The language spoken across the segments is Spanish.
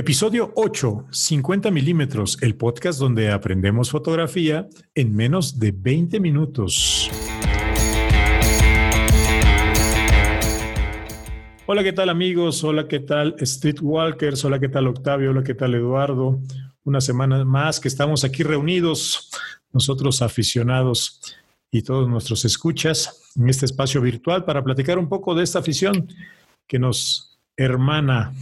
Episodio 8, 50 milímetros, el podcast donde aprendemos fotografía en menos de 20 minutos. Hola, ¿qué tal amigos? Hola, ¿qué tal Streetwalkers? Hola, ¿qué tal Octavio? Hola, ¿qué tal Eduardo? Una semana más que estamos aquí reunidos, nosotros aficionados y todos nuestros escuchas en este espacio virtual para platicar un poco de esta afición que nos hermana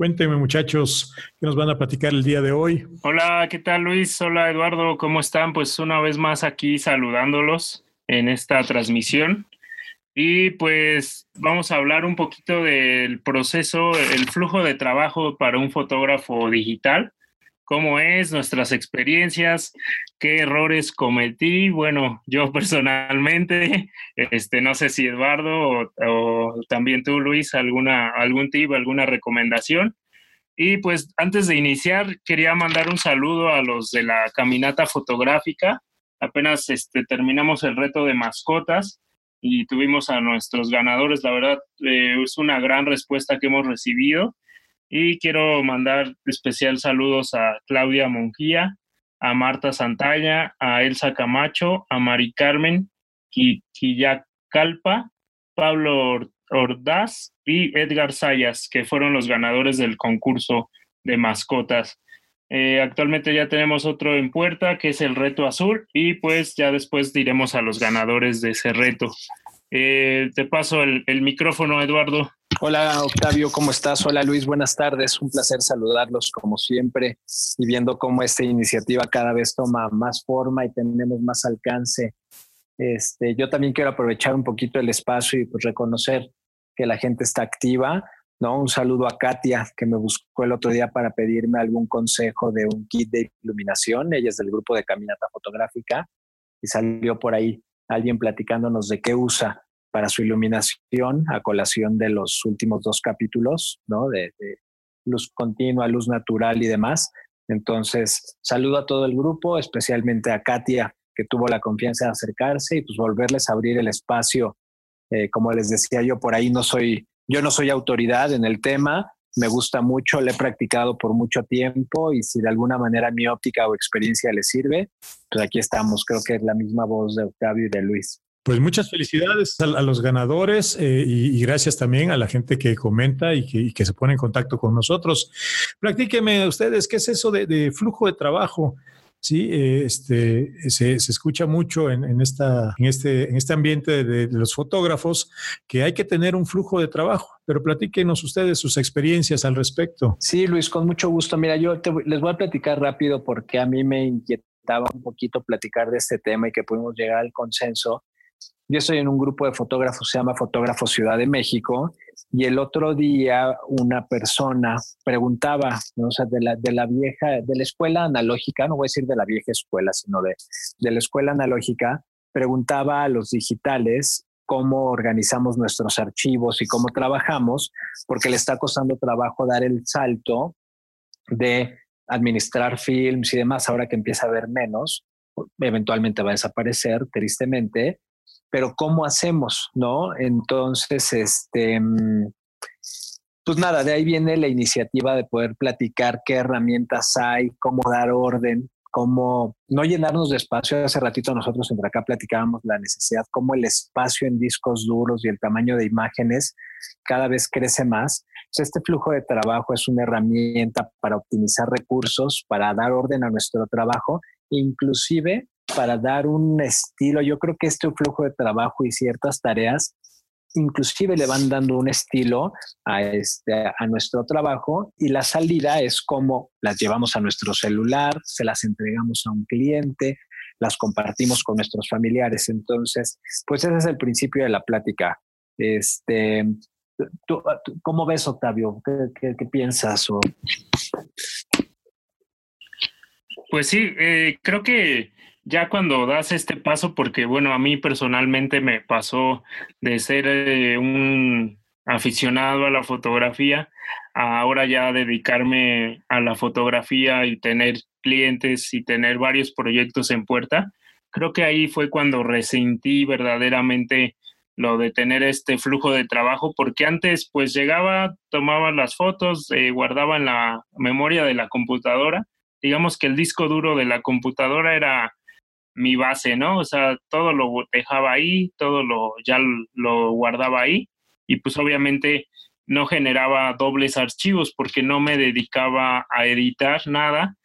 Cuéntenme, muchachos, ¿qué nos van a platicar el día de hoy? Hola, ¿qué tal, Luis? Hola, Eduardo, ¿cómo están? Pues una vez más aquí saludándolos en esta transmisión. Y pues vamos a hablar un poquito del proceso, el flujo de trabajo para un fotógrafo digital cómo es, nuestras experiencias, qué errores cometí. Bueno, yo personalmente, este, no sé si Eduardo o, también tú, Luis, alguna, algún tip, alguna recomendación. Y pues antes de iniciar, quería mandar un saludo a los de la caminata fotográfica. Apenas este, terminamos el reto de mascotas y tuvimos a nuestros ganadores. La verdad, eh, es una gran respuesta que hemos recibido y quiero mandar especial saludos a Claudia Monjía, a Marta Santalla, a Elsa Camacho, a Mari Carmen Quillacalpa, Pablo Ordaz y Edgar Sayas, que fueron los ganadores del concurso de mascotas. Eh, actualmente ya tenemos otro en puerta, que es el reto azul, y pues ya después diremos a los ganadores de ese reto. Eh, te paso el, el micrófono, Eduardo. Hola Octavio, ¿cómo estás? Hola Luis, buenas tardes. Un placer saludarlos como siempre y viendo cómo esta iniciativa cada vez toma más forma y tenemos más alcance. Este, yo también quiero aprovechar un poquito el espacio y pues reconocer que la gente está activa. ¿no? Un saludo a Katia, que me buscó el otro día para pedirme algún consejo de un kit de iluminación. Ella es del grupo de Caminata Fotográfica y salió por ahí alguien platicándonos de qué usa para su iluminación a colación de los últimos dos capítulos, ¿no? De, luz continua, luz natural y demás. Entonces, saludo a todo el grupo, especialmente a Katia, que tuvo la confianza de acercarse y pues volverles a abrir el espacio. Eh, como les decía yo, por ahí no soy, yo no soy autoridad en el tema, me gusta mucho, le he practicado por mucho tiempo y si de alguna manera mi óptica o experiencia le sirve, pues aquí estamos. Creo que es la misma voz de Octavio y de Luis. Pues muchas felicidades a, los ganadores eh, y, gracias también a la gente que comenta y que, se pone en contacto con nosotros. Practíqueme ustedes, ¿qué es eso de, flujo de trabajo? Sí, eh, este, se, escucha mucho en, esta, en, este, en este ambiente de, los fotógrafos que hay que tener un flujo de trabajo, pero platíquenos ustedes sus experiencias al respecto. Sí, Luis, con mucho gusto. Mira, yo les voy a platicar rápido porque a mí me inquietaba un poquito platicar de este tema y que pudimos llegar al consenso yo estoy en un grupo de fotógrafos, se llama Fotógrafos Ciudad de México, y el otro día una persona preguntaba, ¿no? o sea, de la, de la vieja, de la escuela analógica, no voy a decir de la vieja escuela, sino de, de la escuela analógica, preguntaba a los digitales cómo organizamos nuestros archivos y cómo trabajamos, porque le está costando trabajo dar el salto de administrar films y demás, ahora que empieza a haber menos, eventualmente va a desaparecer, tristemente, pero ¿cómo hacemos? ¿No? Entonces, este, mm, pues nada, de ahí viene la iniciativa de poder platicar qué herramientas hay, cómo dar orden, cómo no llenarnos de espacio. Hace ratito nosotros entre acá platicábamos la necesidad, cómo el espacio en discos duros y el tamaño de imágenes cada vez crece más. este flujo de trabajo es una herramienta para optimizar recursos, para dar orden a nuestro trabajo, inclusive para dar un estilo. Yo creo que este flujo de trabajo y ciertas tareas inclusive le van dando un estilo a, este, a nuestro trabajo y la salida es como las llevamos a nuestro celular, se las entregamos a un cliente, las compartimos con nuestros familiares. Entonces, pues ese es el principio de la plática. Este, ¿Cómo ves, Octavio? ¿Qué, piensas? Pues sí, eh, creo que ya cuando das este paso, porque bueno, a mí personalmente me pasó de ser eh, un aficionado a la fotografía a ahora ya dedicarme a la fotografía y tener clientes y tener varios proyectos en puerta, creo que ahí fue cuando resentí verdaderamente lo de tener este flujo de trabajo, porque antes pues llegaba, tomaba las fotos, eh, guardaba en la memoria de la computadora. Digamos que el disco duro de la computadora era mi base, ¿no? O sea, todo lo dejaba ahí, todo lo ya lo guardaba ahí y pues obviamente no generaba dobles archivos porque no me dedicaba a editar nada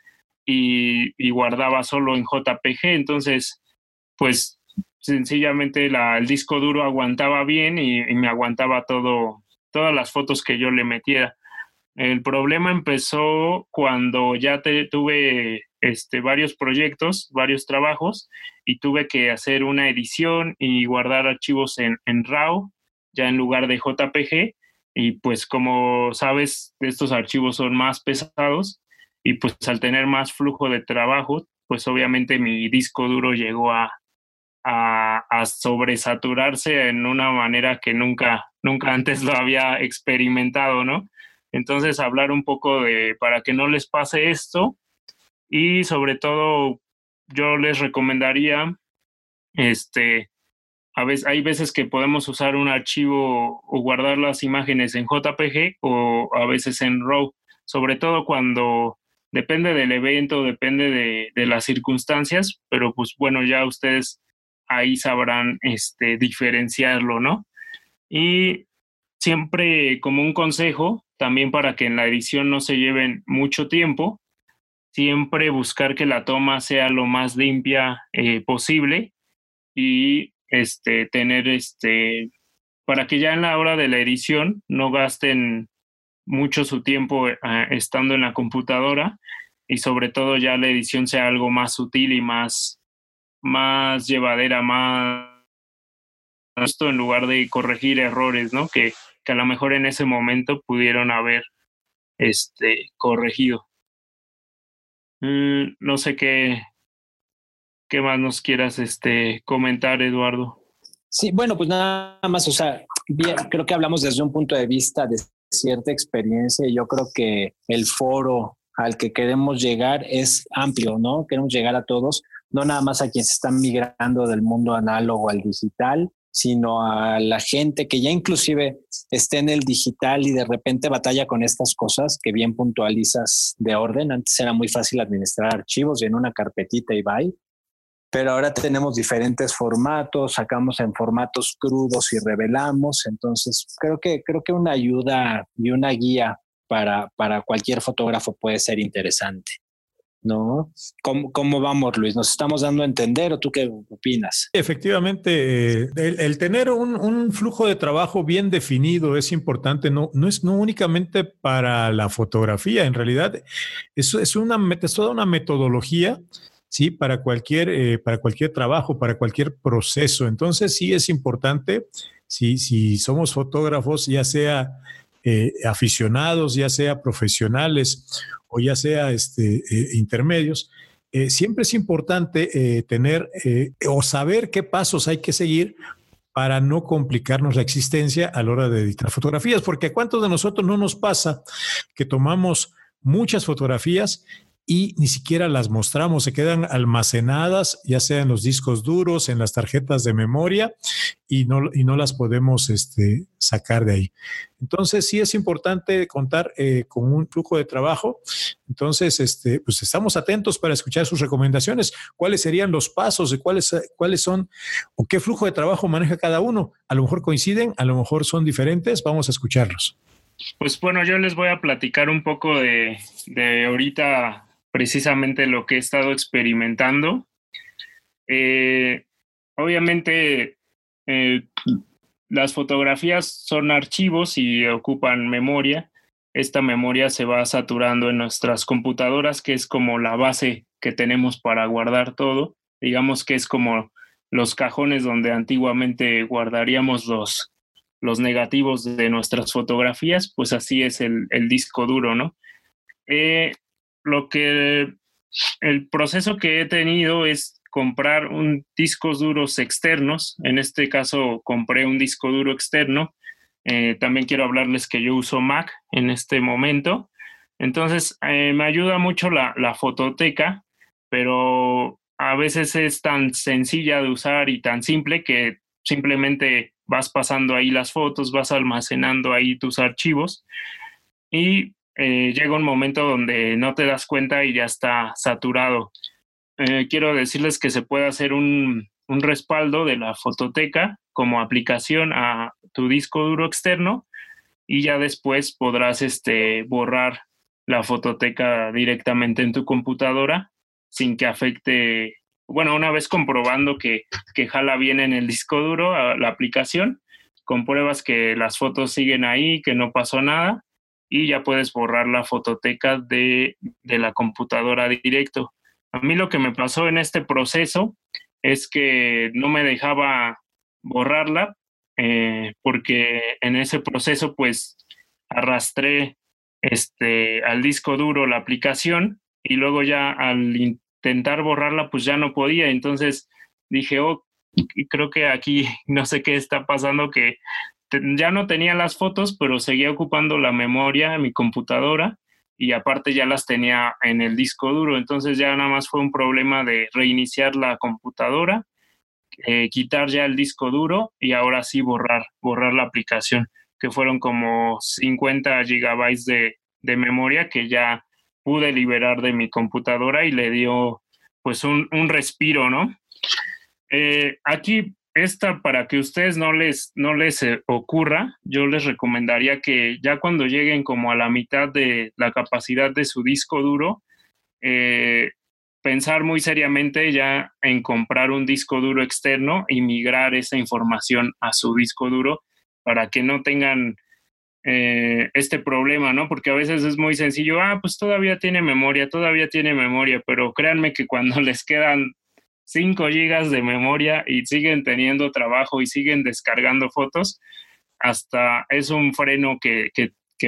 y, guardaba solo en JPG. Entonces, pues sencillamente la, el disco duro aguantaba bien y, me aguantaba todo, todas las fotos que yo le metiera. El problema empezó cuando ya tuve este, varios proyectos, varios trabajos y tuve que hacer una edición y guardar archivos en, en RAW, ya en lugar de JPG. Y pues como sabes, estos archivos son más pesados y pues al tener más flujo de trabajo, pues obviamente mi disco duro llegó a, a, sobresaturarse en una manera que nunca, nunca antes lo había experimentado, ¿no? Entonces, hablar un poco de, para que no les pase esto y sobre todo, yo les recomendaría, este, a veces, hay veces que podemos usar un archivo o guardar las imágenes en JPG o a veces en RAW, sobre todo cuando depende del evento, depende de, las circunstancias, pero pues bueno, ya ustedes ahí sabrán este, diferenciarlo, ¿no? Y siempre como un consejo, también para que en la edición no se lleven mucho tiempo, siempre buscar que la toma sea lo más limpia eh, posible y este, tener este, para que ya en la hora de la edición no gasten mucho su tiempo eh, estando en la computadora y sobre todo ya la edición sea algo más sutil y más más llevadera, más esto en lugar de corregir errores, ¿no? Que, que a lo mejor en ese momento pudieron haber este, corregido. Mm, no sé qué, qué más nos quieras este, comentar, Eduardo. Sí, bueno, pues nada más, o sea, creo que hablamos desde un punto de vista de cierta experiencia y yo creo que el foro al que queremos llegar es amplio, ¿no? Queremos llegar a todos, no nada más a quienes están migrando del mundo análogo al digital, sino a la gente que ya inclusive esté en el digital y de repente batalla con estas cosas que bien puntualizas de orden. Antes era muy fácil administrar archivos y en una carpetita y bye. Pero ahora tenemos diferentes formatos, sacamos en formatos crudos y revelamos. Entonces, creo que, creo que una ayuda y una guía para, para cualquier fotógrafo puede ser interesante. ¿No? ¿Cómo, ¿Cómo, vamos, Luis? ¿Nos estamos dando a entender o tú qué opinas? Efectivamente, eh, el, tener un, un, flujo de trabajo bien definido es importante, no, no es no únicamente para la fotografía, en realidad es, es, una, es toda una metodología. Sí, para cualquier, eh, para cualquier trabajo, para cualquier proceso. Entonces, sí es importante, si, si somos fotógrafos, ya sea eh, aficionados, ya sea profesionales o ya sea este, eh, intermedios, eh, siempre es importante tener o saber qué pasos hay que seguir para no complicarnos la existencia a la hora de editar fotografías, porque cuántos de nosotros no nos pasa que tomamos muchas fotografías y ni siquiera las mostramos, se quedan almacenadas, ya sea en los discos duros, en las tarjetas de memoria, y no, y no las podemos este, sacar de ahí. Entonces, sí es importante contar eh, con un flujo de trabajo. Entonces, este, pues estamos atentos para escuchar sus recomendaciones. ¿Cuáles serían los pasos y cuáles, cuáles son o qué flujo de trabajo maneja cada uno? A lo mejor coinciden, a lo mejor son diferentes. Vamos a escucharlos. Pues bueno, yo les voy a platicar un poco de, de ahorita precisamente lo que he estado experimentando. Eh, obviamente, eh, las fotografías son archivos y ocupan memoria. Esta memoria se va saturando en nuestras computadoras, que es como la base que tenemos para guardar todo. Digamos que es como los cajones donde antiguamente guardaríamos los, los negativos de nuestras fotografías, pues así es el, disco duro, ¿no? Eh, lo que el proceso que he tenido es comprar un discos duros externos. En este caso compré un disco duro externo. Eh, también quiero hablarles que yo uso Mac en este momento. Entonces eh, me ayuda mucho la, la fototeca, pero a veces es tan sencilla de usar y tan simple que simplemente vas pasando ahí las fotos, vas almacenando ahí tus archivos y eh, llega un momento donde no te das cuenta y ya está saturado. Eh, quiero decirles que se puede hacer un, un respaldo de la fototeca como aplicación a tu disco duro externo y ya después podrás este, borrar la fototeca directamente en tu computadora sin que afecte, bueno, una vez comprobando que, que jala bien en el disco duro a la aplicación, compruebas que las fotos siguen ahí, que no pasó nada y ya puedes borrar la fototeca de, de la computadora directo. A mí lo que me pasó en este proceso es que no me dejaba borrarla eh, porque en ese proceso pues arrastré este, al disco duro la aplicación y luego ya al intentar borrarla pues ya no podía. Entonces dije, oh, creo que aquí no sé qué está pasando, que ya no tenía las fotos, pero seguía ocupando la memoria en mi computadora y aparte ya las tenía en el disco duro. Entonces ya nada más fue un problema de reiniciar la computadora, eh, quitar ya el disco duro y ahora sí borrar, borrar la aplicación, que fueron como 50 gigabytes de, de memoria que ya pude liberar de mi computadora y le dio pues un, un respiro, ¿no? Eh, aquí esta, para que ustedes no les, no les eh, ocurra, yo les recomendaría que ya cuando lleguen como a la mitad de la capacidad de su disco duro, eh, pensar muy seriamente ya en comprar un disco duro externo y migrar esa información a su disco duro para que no tengan eh, este problema, ¿no? Porque a veces es muy sencillo, ah, pues todavía tiene memoria, todavía tiene memoria, pero créanme que cuando les quedan 5 gigas de memoria y siguen teniendo trabajo y siguen descargando fotos, hasta es un freno que,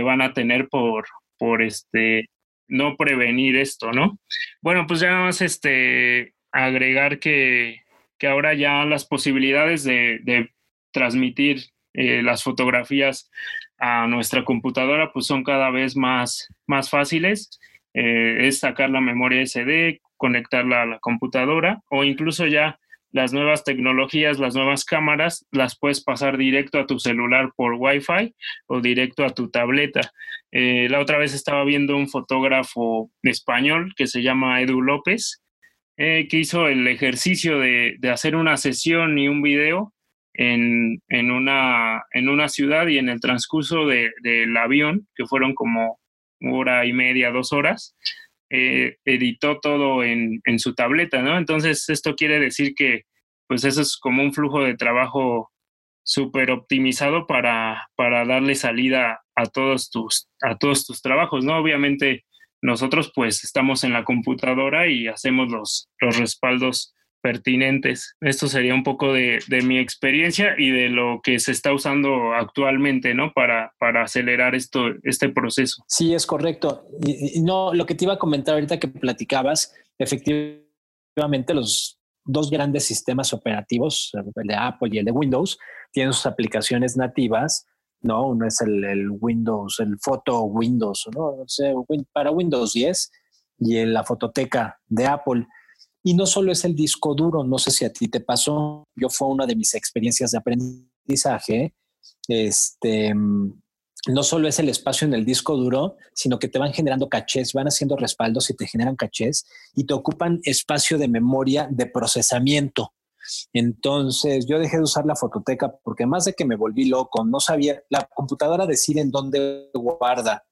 van a tener por, por este, no prevenir esto, ¿no? Bueno, pues ya más este, agregar que, ahora ya las posibilidades de, transmitir eh, las fotografías a nuestra computadora pues son cada vez más, más fáciles. Eh, es sacar la memoria SD, conectarla a la computadora o incluso ya las nuevas tecnologías, las nuevas cámaras, las puedes pasar directo a tu celular por Wi-Fi o directo a tu tableta. Eh, la otra vez estaba viendo un fotógrafo español que se llama Edu López, eh, que hizo el ejercicio de, hacer una sesión y un video en, una, en una ciudad y en el transcurso del avión, que fueron como hora y media, dos horas, eh, editó todo en, su tableta, ¿no? Entonces, esto quiere decir que, pues, eso es como un flujo de trabajo súper optimizado para, para darle salida a todos, tus, a todos tus trabajos, ¿no? Obviamente, nosotros, pues, estamos en la computadora y hacemos los, los respaldos pertinentes. Esto sería un poco de, mi experiencia y de lo que se está usando actualmente, ¿no? Para, para acelerar esto, este proceso. Sí, es correcto. Y, no, lo que te iba a comentar ahorita que platicabas, efectivamente los dos grandes sistemas operativos, el de Apple y el de Windows, tienen sus aplicaciones nativas, ¿no? Uno es el, Windows, el Photo Windows, ¿no? para Windows 10 y en la fototeca de Apple. Y no solo es el disco duro, no sé si a ti te pasó, yo fue una de mis experiencias de aprendizaje, este, no solo es el espacio en el disco duro, sino que te van generando cachés, van haciendo respaldos y te generan cachés y te ocupan espacio de memoria de procesamiento. Entonces yo dejé de usar la fototeca porque más de que me volví loco, no sabía, la computadora decide en dónde guarda.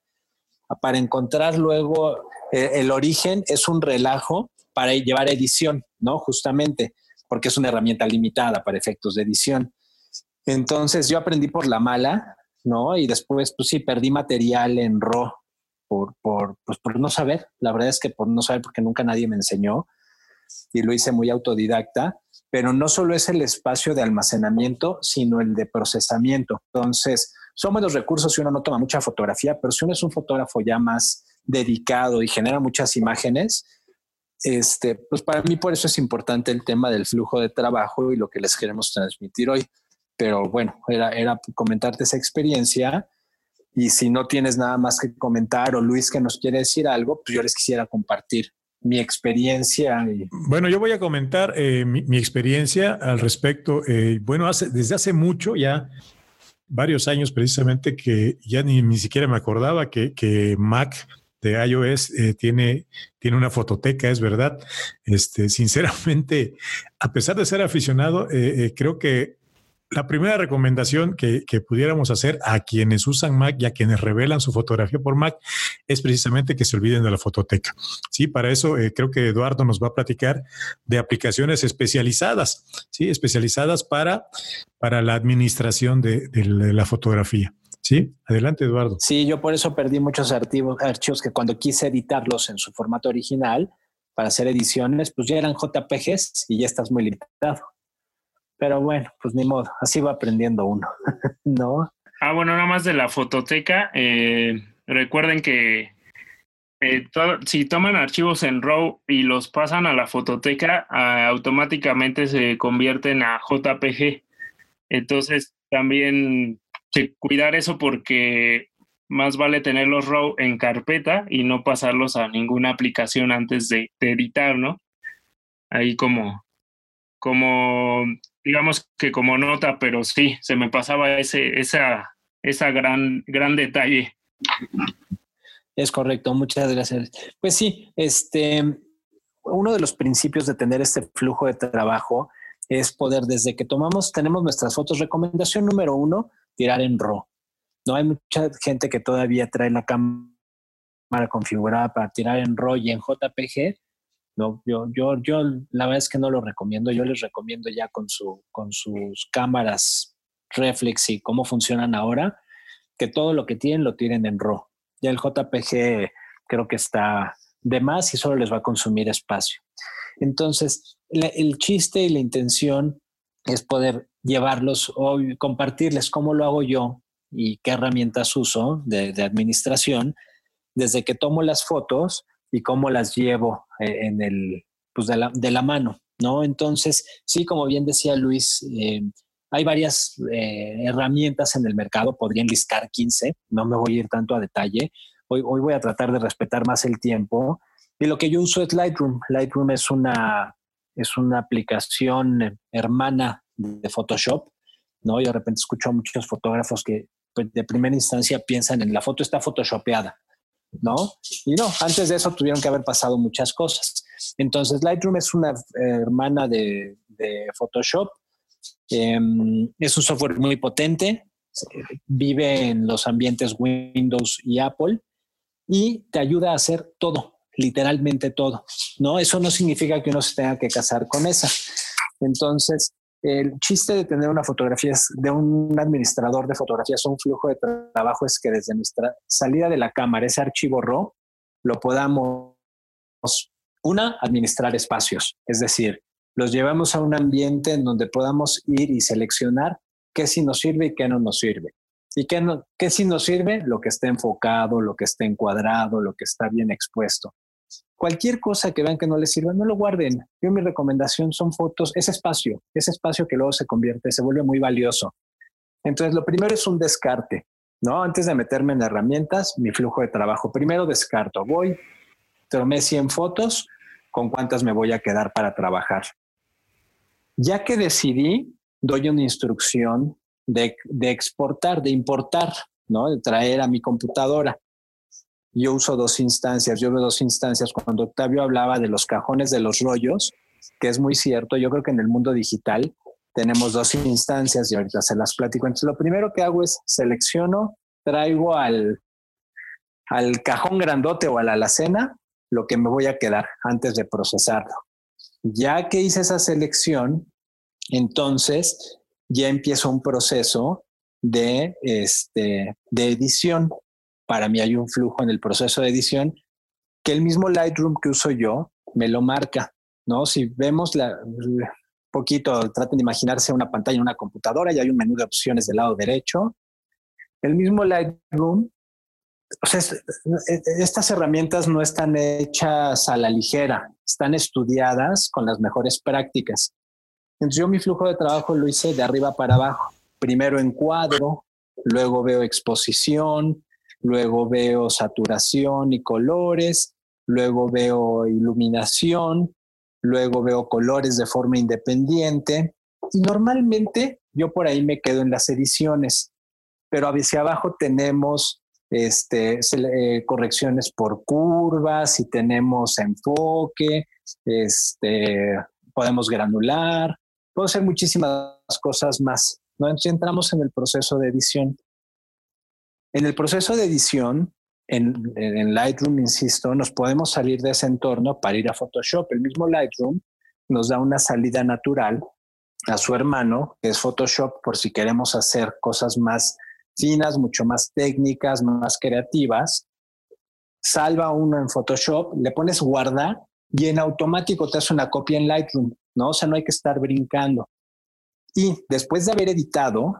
Para encontrar luego eh, el origen es un relajo para llevar edición, ¿no? Justamente, porque es una herramienta limitada para efectos de edición. Entonces yo aprendí por la mala, ¿no? Y después, pues sí, perdí material en RAW por, por, pues por no saber. La verdad es que por no saber, porque nunca nadie me enseñó y lo hice muy autodidacta. Pero no solo es el espacio de almacenamiento, sino el de procesamiento. Entonces, son buenos recursos si uno no toma mucha fotografía, pero si uno es un fotógrafo ya más dedicado y genera muchas imágenes, este, pues para mí por eso es importante el tema del flujo de trabajo y lo que les queremos transmitir hoy. Pero bueno, era, era comentarte esa experiencia y si no tienes nada más que comentar o Luis que nos quiere decir algo, pues yo les quisiera compartir mi experiencia. Bueno, yo voy a comentar eh, mi, experiencia al respecto. Eh, bueno, hace, desde hace mucho, ya varios años precisamente, que ya ni, ni siquiera me acordaba que, que Mac de iOS eh, tiene, tiene una fototeca, es verdad. Este, sinceramente, a pesar de ser aficionado, creo que la primera recomendación que, pudiéramos hacer a quienes usan Mac y a quienes revelan su fotografía por Mac es precisamente que se olviden de la fototeca. Sí, para eso eh, creo que Eduardo nos va a platicar de aplicaciones especializadas, sí, especializadas para, para la administración de, la fotografía. Sí, adelante Eduardo. Sí, yo por eso perdí muchos archivos, archivos que cuando quise editarlos en su formato original para hacer ediciones, pues ya eran JPGs y ya estás muy limitado. Pero bueno, pues ni modo, así va aprendiendo uno, ¿no? Ah, bueno, nada más de la fototeca. Eh, recuerden que eh, si toman archivos en RAW y los pasan a la fototeca, ah, automáticamente se convierten a JPG. Entonces, también cuidar eso porque más vale tenerlos RAW en carpeta y no pasarlos a ninguna aplicación antes de, de editar, ¿no? Ahí como, como digamos que como nota, pero sí, se me pasaba ese, esa, esa gran, gran detalle. Es correcto, muchas gracias. Pues sí, este, uno de los principios de tener este flujo de trabajo es poder, desde que tomamos, tenemos nuestras fotos, recomendación número uno, tirar en RAW. No hay mucha gente que todavía trae la cámara configurada para tirar en RAW y en JPG, no, yo, yo, yo la verdad es que no lo recomiendo. Yo les recomiendo ya con, su, con sus cámaras reflex y cómo funcionan ahora, que todo lo que tienen lo tienen en RAW. Ya el JPG creo que está de más y solo les va a consumir espacio. Entonces, el chiste y la intención es poder llevarlos o compartirles cómo lo hago yo y qué herramientas uso de, de administración desde que tomo las fotos y cómo las llevo eh, en el, pues de la, de la, mano, ¿no? Entonces, sí, como bien decía Luis, eh, hay varias eh, herramientas en el mercado, podrían listar 15, no me voy a ir tanto a detalle. Hoy, hoy voy a tratar de respetar más el tiempo. Y lo que yo uso es Lightroom. Lightroom es una, es una aplicación hermana de Photoshop, ¿no? Y de repente escucho a muchos fotógrafos que pues, de primera instancia piensan en la foto está photoshopeada. ¿no? Y no, antes de eso tuvieron que haber pasado muchas cosas. Entonces, Lightroom es una hermana de, Photoshop. Em, es un software muy potente, vive en los ambientes Windows y Apple y te ayuda a hacer todo, literalmente todo, ¿no? Eso no significa que uno se tenga que casar con esa. Entonces, el chiste de tener una fotografía, de un administrador de fotografías o un flujo de trabajo es que desde nuestra salida de la cámara, ese archivo RAW, lo podamos, una, administrar espacios, es decir, los llevamos a un ambiente en donde podamos ir y seleccionar qué sí nos sirve y qué no nos sirve. ¿Y qué, no, qué sí nos sirve? Lo que está enfocado, lo que está encuadrado, lo que está bien expuesto cualquier cosa que vean que no les sirva, no lo guarden. Yo mi recomendación son fotos, ese espacio, ese espacio que luego se convierte, se vuelve muy valioso. Entonces, lo primero es un descarte, ¿no? Antes de meterme en herramientas, mi flujo de trabajo. Primero descarto, voy, tomé 100 fotos, ¿con cuántas me voy a quedar para trabajar? Ya que decidí, doy una instrucción de, de exportar, de importar, ¿no? De traer a mi computadora yo uso dos instancias, yo veo dos instancias. Cuando Octavio hablaba de los cajones de los rollos, que es muy cierto, yo creo que en el mundo digital tenemos dos instancias y ahorita se las platico. Entonces, lo primero que hago es selecciono, traigo al, al cajón grandote o a la alacena lo que me voy a quedar antes de procesarlo. Ya que hice esa selección, entonces ya empiezo un proceso de, este, de edición para mí hay un flujo en el proceso de edición que el mismo Lightroom que uso yo me lo marca, ¿no? Si vemos la, poquito, traten de imaginarse una pantalla en una computadora y hay un menú de opciones del lado derecho. El mismo Lightroom, o sea, estas herramientas no están hechas a la ligera, están estudiadas con las mejores prácticas. Entonces yo mi flujo de trabajo lo hice de arriba para abajo. Primero encuadro, luego veo exposición, luego veo saturación y colores, luego veo iluminación, luego veo colores de forma independiente y normalmente yo por ahí me quedo en las ediciones, pero hacia abajo tenemos este, eh, correcciones por curvas y tenemos enfoque, este, podemos granular, puedo hacer muchísimas cosas más. ¿no? Entonces entramos en el proceso de edición. En el proceso de edición, en, en, Lightroom, insisto, nos podemos salir de ese entorno para ir a Photoshop. El mismo Lightroom nos da una salida natural a su hermano, que es Photoshop, por si queremos hacer cosas más finas, mucho más técnicas, más creativas. Salva uno en Photoshop, le pones guardar y en automático te hace una copia en Lightroom, ¿no? O sea, no hay que estar brincando. Y después de haber editado,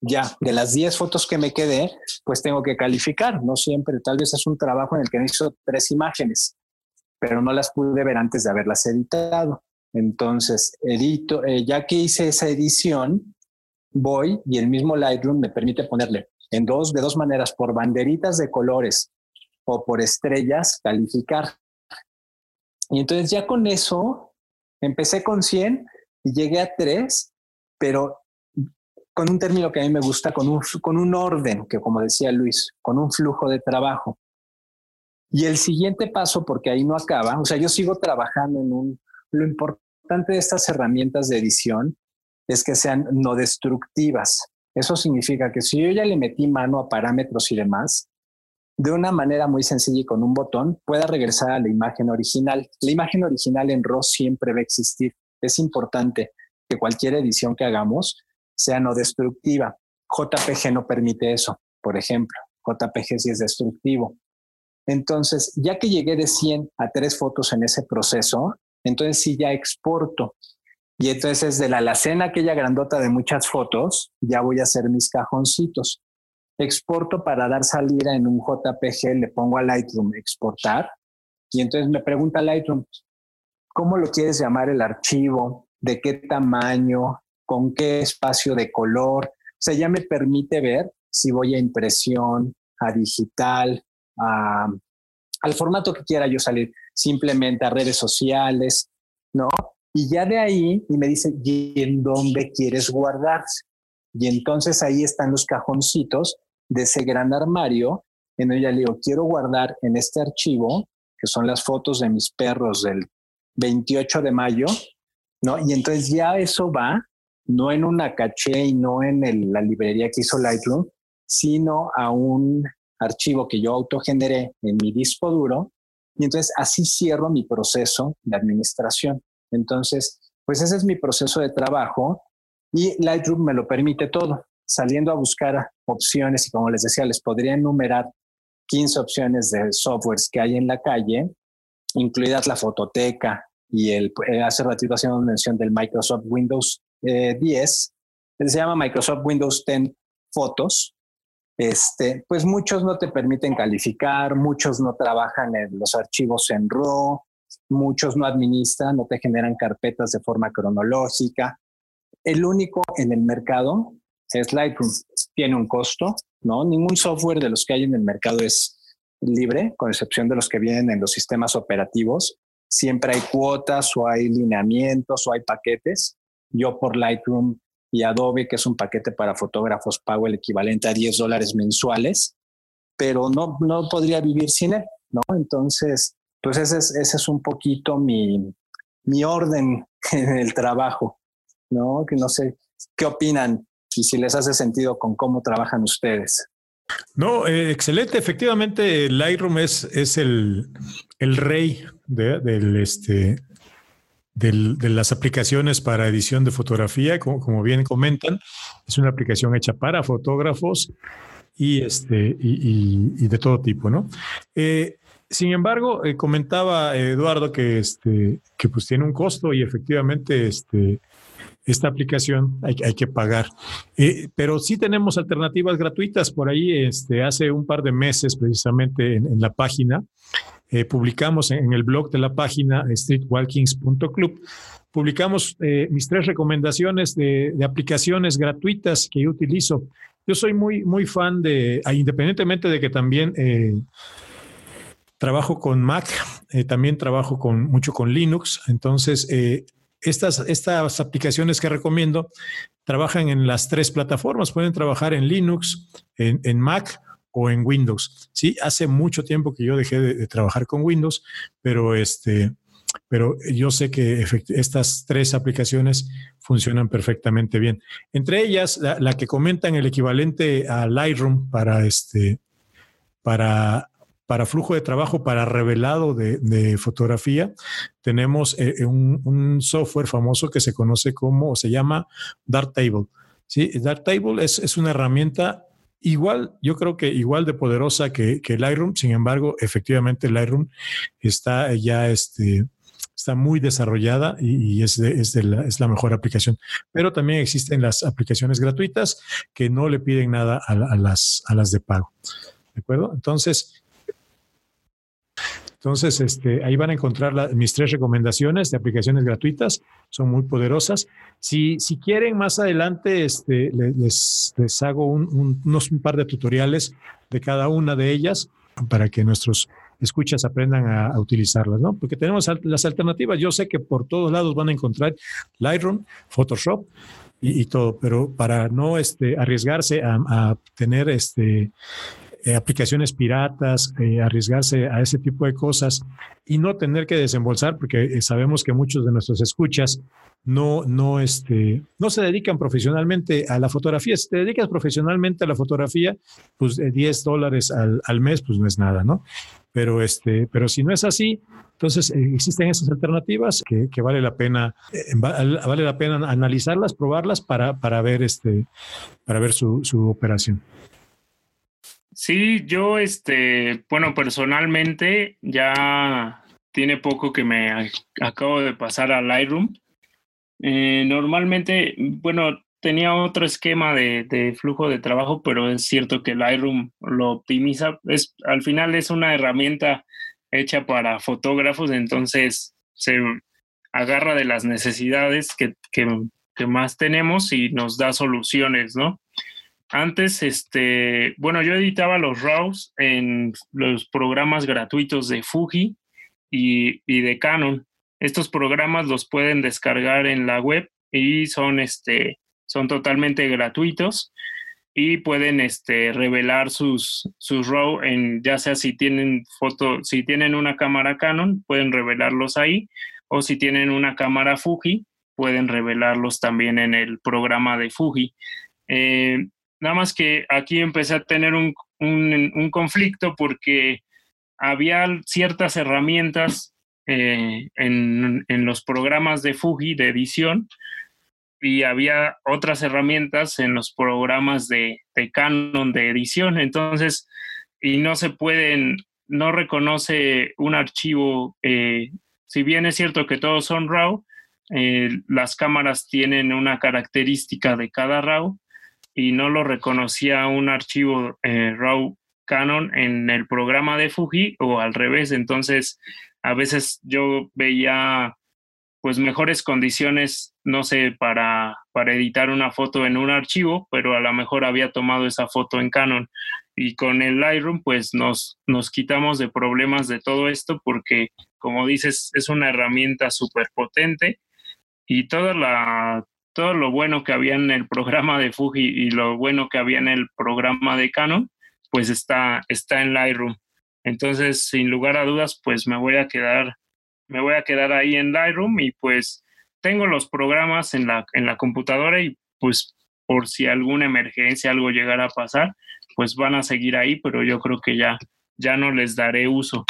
ya de las 10 fotos que me quedé, pues tengo que calificar. No siempre, tal vez es un trabajo en el que necesito tres imágenes, pero no las pude ver antes de haberlas editado. Entonces, edito, eh, ya que hice esa edición, voy y el mismo Lightroom me permite ponerle en dos, de dos maneras, por banderitas de colores o por estrellas, calificar. Y entonces ya con eso empecé con 100 y llegué a 3, pero con un término que a mí me gusta, con un, con un orden, que como decía Luis, con un flujo de trabajo. Y el siguiente paso, porque ahí no acaba, o sea, yo sigo trabajando en un... Lo importante de estas herramientas de edición es que sean no destructivas. Eso significa que si yo ya le metí mano a parámetros y demás, de una manera muy sencilla y con un botón pueda regresar a la imagen original. La imagen original en RAW siempre va a existir. Es importante que cualquier edición que hagamos sea no destructiva. JPG no permite eso, por ejemplo. JPG sí es destructivo. Entonces, ya que llegué de 100 a 3 fotos en ese proceso, entonces sí ya exporto. Y entonces de la alacena, aquella grandota de muchas fotos, ya voy a hacer mis cajoncitos exporto para dar salida en un JPG, le pongo a Lightroom exportar y entonces me pregunta Lightroom, ¿cómo lo quieres llamar el archivo? ¿De qué tamaño? ¿Con qué espacio de color? O sea, ya me permite ver si voy a impresión, a digital, al formato que quiera yo salir, simplemente a redes sociales, ¿no? Y ya de ahí, y me dice, ¿y en dónde quieres guardarse? Y entonces ahí están los cajoncitos de ese gran armario, en ella le digo, quiero guardar en este archivo, que son las fotos de mis perros del 28 de mayo, ¿no? Y entonces ya eso va, no en una caché y no en la librería que hizo Lightroom, sino a un archivo que yo autogeneré en mi disco duro. Y entonces así cierro mi proceso de administración. Entonces, pues ese es mi proceso de trabajo y Lightroom me lo permite todo saliendo a buscar opciones y como les decía, les podría enumerar 15 opciones de softwares que hay en la calle, incluidas la fototeca y el, eh, hace ratito hacíamos mención del Microsoft Windows 10, eh, se llama Microsoft Windows 10 Fotos. Este, pues muchos no te permiten calificar, muchos no trabajan en los archivos en RAW, muchos no administran, no te generan carpetas de forma cronológica. El único en el mercado es Lightroom. Tiene un costo, ¿no? Ningún software de los que hay en el mercado es libre, con excepción de los que vienen en los sistemas operativos. Siempre hay cuotas o hay lineamientos o hay paquetes. Yo por Lightroom y Adobe, que es un paquete para fotógrafos, pago el equivalente a 10 dólares mensuales, pero no, no podría vivir sin él, ¿no? Entonces, pues ese es, ese es un poquito mi, mi orden en el trabajo, ¿no? Que no sé, ¿qué opinan? y si les hace sentido con cómo trabajan ustedes. No, eh, excelente. Efectivamente, Lightroom es, es el, el rey de, del, este, del, de las aplicaciones para edición de fotografía, como, bien comentan. Es una aplicación hecha para fotógrafos y, este, y, y, de todo tipo, ¿no? Eh, sin embargo, eh, comentaba Eduardo que, este, que pues tiene un costo y efectivamente este, esta aplicación hay, hay que pagar. Eh, pero sí tenemos alternativas gratuitas por ahí. Este, hace un par de meses, precisamente en, la página, eh, publicamos en, el blog de la página streetwalkings.club, publicamos eh, mis tres recomendaciones de, aplicaciones gratuitas que yo utilizo. Yo soy muy, muy fan de, ah, independientemente de que también trabajo con Mac, eh, también trabajo con, mucho con Linux. Entonces, eh, estas, estas aplicaciones que recomiendo trabajan en las tres plataformas. Pueden trabajar en Linux, en, Mac o en Windows. Sí, hace mucho tiempo que yo dejé de, trabajar con Windows, pero este, pero yo sé que estas tres aplicaciones funcionan perfectamente bien. Entre ellas, la, que comentan el equivalente a Lightroom para este, para para flujo de trabajo, para revelado de, fotografía, tenemos eh, un, software famoso que se conoce como, o se llama Darktable. ¿sí? Darktable es, es una herramienta igual, yo creo que igual de poderosa que, que Lightroom, sin embargo, efectivamente Lightroom está ya este, está muy desarrollada y, es, es, la, mejor aplicación. Pero también existen las aplicaciones gratuitas que no le piden nada a, las, a las de pago. ¿De acuerdo? Entonces, entonces, este, ahí van a encontrar mis tres recomendaciones de aplicaciones gratuitas, son muy poderosas. Si, quieren, más adelante este, les, hago un, unos un par de tutoriales de cada una de ellas para que nuestros escuchas aprendan a, utilizarlas, ¿no? Porque tenemos las alternativas. Yo sé que por todos lados van a encontrar Lightroom, Photoshop y, todo, pero para no este, arriesgarse a tener este eh, aplicaciones piratas, eh, arriesgarse a ese tipo de cosas y no tener que desembolsar, porque eh, sabemos que muchos de nuestros escuchas no, no, este, no se dedican profesionalmente a la fotografía. Si te dedicas profesionalmente a la fotografía, pues 10 dólares al, al, mes, pues no es nada, ¿no? Pero, este, pero si no es así, entonces existen esas alternativas que, que vale la pena, vale la pena analizarlas, probarlas para, para ver, este, para ver su, su operación. Sí, yo, este, bueno, personalmente ya tiene poco que me acabo de pasar a Lightroom. Eh, normalmente, bueno, tenía otro esquema de, flujo de trabajo, pero es cierto que Lightroom lo optimiza. Es, al final es una herramienta hecha para fotógrafos, entonces se agarra de las necesidades que, que más tenemos y nos da soluciones, ¿no? Antes, este, bueno, yo editaba los RAWs en los programas gratuitos de Fuji y, de Canon. Estos programas los pueden descargar en la web y son, este, son totalmente gratuitos y pueden este, revelar sus, sus RAW en, ya sea si tienen foto, si tienen una cámara Canon, pueden revelarlos ahí, o si tienen una cámara Fuji, pueden revelarlos también en el programa de Fuji. Eh, Nada más que aquí empecé a tener un, conflicto porque había ciertas herramientas eh, en, los programas de Fuji de edición y había otras herramientas en los programas de, Canon de edición. Entonces, y no se pueden, no reconoce un archivo, eh, si bien es cierto que todos son RAW, eh, las cámaras tienen una característica de cada RAW y no lo reconocía un archivo eh, RAW Canon en el programa de Fuji o al revés. Entonces, a veces yo veía pues mejores condiciones, no sé, para, para editar una foto en un archivo, pero a lo mejor había tomado esa foto en Canon. Y con el Lightroom, pues nos, nos quitamos de problemas de todo esto porque, como dices, es una herramienta súper potente y toda la todo lo bueno que había en el programa de Fuji y lo bueno que había en el programa de Canon, pues está, está en Lightroom. Entonces, sin lugar a dudas, pues me voy a quedar, me voy a quedar ahí en Lightroom y pues tengo los programas en la, en la computadora y pues por si alguna emergencia, algo llegara a pasar, pues van a seguir ahí, pero yo creo que ya, ya no les daré uso.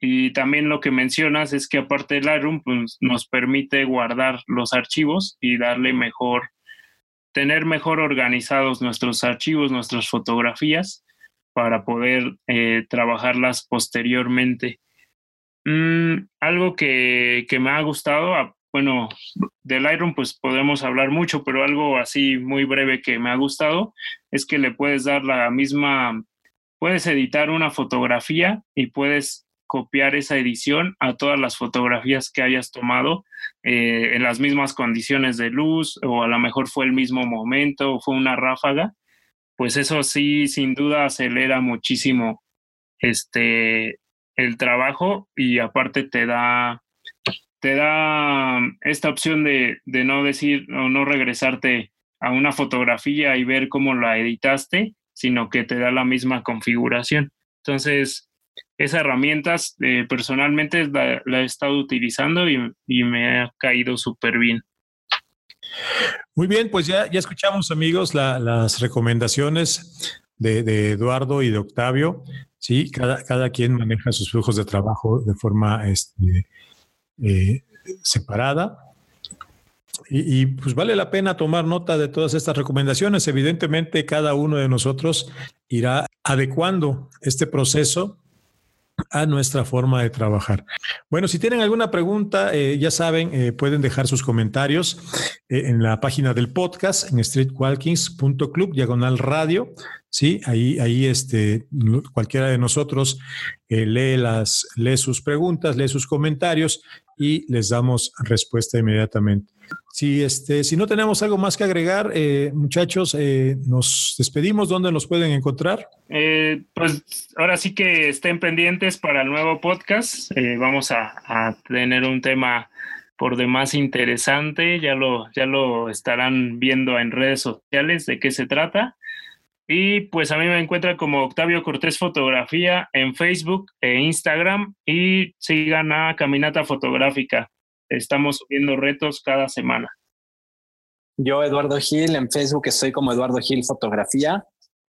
Y también lo que mencionas es que aparte del Lightroom pues, nos permite guardar los archivos y darle mejor, tener mejor organizados nuestros archivos, nuestras fotografías para poder eh, trabajarlas posteriormente. Mm, algo que, que, me ha gustado, ah, bueno, del Lightroom pues podemos hablar mucho, pero algo así muy breve que me ha gustado es que le puedes dar la misma, puedes editar una fotografía y puedes copiar esa edición a todas las fotografías que hayas tomado eh, en las mismas condiciones de luz o a lo mejor fue el mismo momento o fue una ráfaga, pues eso sí, sin duda acelera muchísimo este, el trabajo y aparte te da, te da esta opción de, de no decir o no regresarte a una fotografía y ver cómo la editaste, sino que te da la misma configuración. Entonces, esa herramientas eh, personalmente la, he estado utilizando y, me ha caído súper bien. Muy bien, pues ya, ya escuchamos amigos las recomendaciones de, Eduardo y de Octavio. Sí, cada, cada quien maneja sus flujos de trabajo de forma este, eh, separada. Y, y, pues vale la pena tomar nota de todas estas recomendaciones. Evidentemente, cada uno de nosotros irá adecuando este proceso a nuestra forma de trabajar. Bueno, si tienen alguna pregunta, eh, ya saben, eh, pueden dejar sus comentarios eh, en la página del podcast en streetwalkings.club, diagonal radio. Sí, ahí, ahí este, cualquiera de nosotros lee, las, lee sus preguntas, lee sus comentarios y les damos respuesta inmediatamente. Si, este, si no tenemos algo más que agregar, eh, muchachos, eh, nos despedimos. ¿Dónde nos pueden encontrar? Eh, pues ahora sí que estén pendientes para el nuevo podcast. vamos a, tener un tema por demás interesante. Ya lo, ya lo estarán viendo en redes sociales de qué se trata. Y pues a mí me encuentran como Octavio Cortés Fotografía en Facebook e Instagram y sigan a Caminata Fotográfica. Estamos subiendo retos cada semana. Yo, Eduardo Gil, en Facebook estoy como Eduardo Gil Fotografía.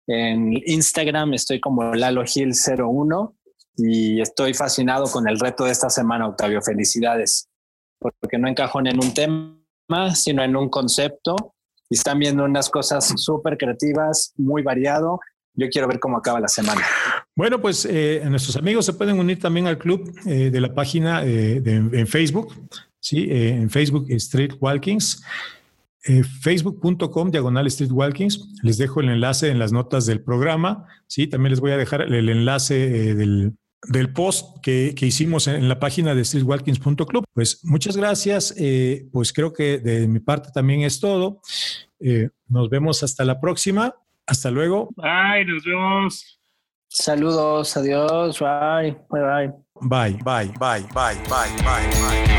En Instagram estoy como Lalo Gil 01 y estoy fascinado con el reto de esta semana, Octavio. Felicidades, porque no encajo en un tema, sino en un concepto y están viendo unas cosas súper creativas, muy variado. Yo quiero ver cómo acaba la semana. Bueno, pues eh, nuestros amigos se pueden unir también al club eh, de la página eh, de, en Facebook, ¿sí? en Facebook Street Walkings. facebook.com diagonal Street Walkings. Les dejo el enlace en las notas del programa. Sí, también les voy a dejar el, enlace del, del post que, que, hicimos en la página de streetwalkings.club. Pues muchas gracias. Eh, pues creo que de mi parte también es todo. Eh, nos vemos hasta la próxima. Hasta luego. Bye, nos vemos. Saludos, adiós, bye, bye, bye. Bye, bye, bye, bye, bye, bye, bye.